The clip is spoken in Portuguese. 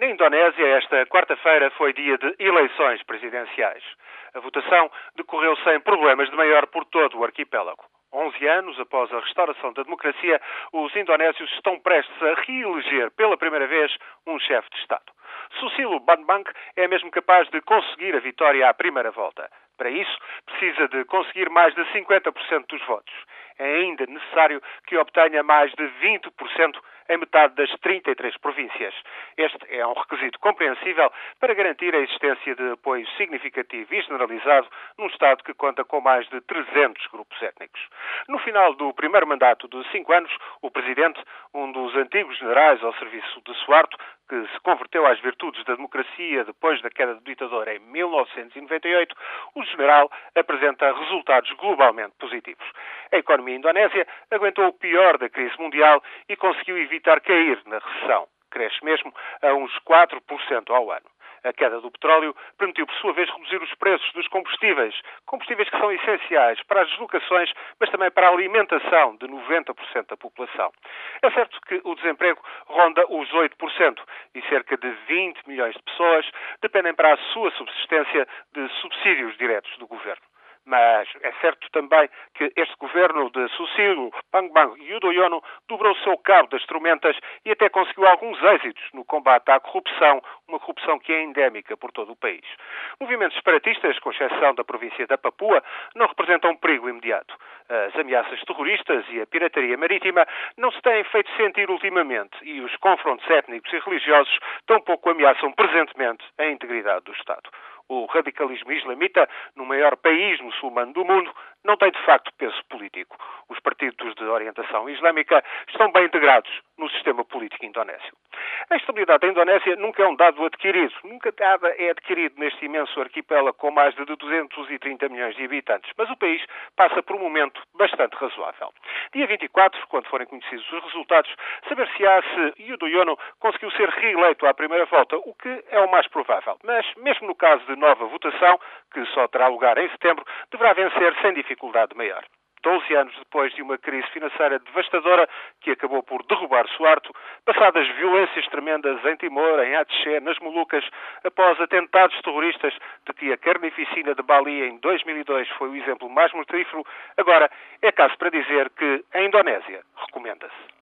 Na Indonésia, esta quarta-feira foi dia de eleições presidenciais. A votação decorreu sem problemas de maior por todo o arquipélago. 11 anos após a restauração da democracia, os indonésios estão prestes a reeleger pela primeira vez um chefe de Estado. Susilo Banbang é mesmo capaz de conseguir a vitória à primeira volta. Para isso, precisa de conseguir mais de 50% dos votos. É ainda necessário que obtenha mais de 20% em metade das 33 províncias. Este é um requisito compreensível para garantir a existência de apoio significativo e generalizado num Estado que conta com mais de 300 grupos étnicos. No final do primeiro mandato de cinco anos, o Presidente, um dos antigos generais ao serviço de Suarto, que se converteu às virtudes da democracia depois da queda do ditador em 1998, o general apresenta resultados globalmente positivos. A economia indonésia aguentou o pior da crise mundial e conseguiu evitar cair na recessão. Cresce mesmo a uns 4% ao ano. A queda do petróleo permitiu, por sua vez, reduzir os preços dos combustíveis, combustíveis que são essenciais para as deslocações, mas também para a alimentação de 90% da população. É certo que o desemprego ronda os 8% e cerca de 20 milhões de pessoas dependem para a sua subsistência de subsídios diretos do governo. Mas é certo também que este governo de Susilo, Pangbang e Yudhoyono dobrou o seu cabo das tormentas e até conseguiu alguns êxitos no combate à corrupção, uma corrupção que é endémica por todo o país. Movimentos separatistas, com exceção da província da Papua, não representam um perigo imediato. As ameaças terroristas e a pirataria marítima não se têm feito sentir ultimamente e os confrontos étnicos e religiosos tampouco ameaçam presentemente a integridade do Estado o radicalismo islamita no maior país muçulmano do mundo não tem de facto peso político. Os partidos de orientação islâmica estão bem integrados no sistema político indonésio. A estabilidade da Indonésia nunca é um dado adquirido. Nunca nada é adquirido neste imenso arquipélago com mais de 230 milhões de habitantes. Mas o país passa por um momento bastante razoável. Dia 24, quando forem conhecidos os resultados, saber-se-á se Yudhoyono conseguiu ser reeleito à primeira volta, o que é o mais provável. Mas, mesmo no caso de nova votação, que só terá lugar em setembro, deverá vencer sem dificuldade maior. 12 anos depois de uma crise financeira devastadora que acabou por derrubar Suarto, passadas violências tremendas em Timor, em Atché, nas Molucas, após atentados terroristas de que a carnificina de Bali em 2002 foi o exemplo mais mortífero, agora é caso para dizer que a Indonésia recomenda-se.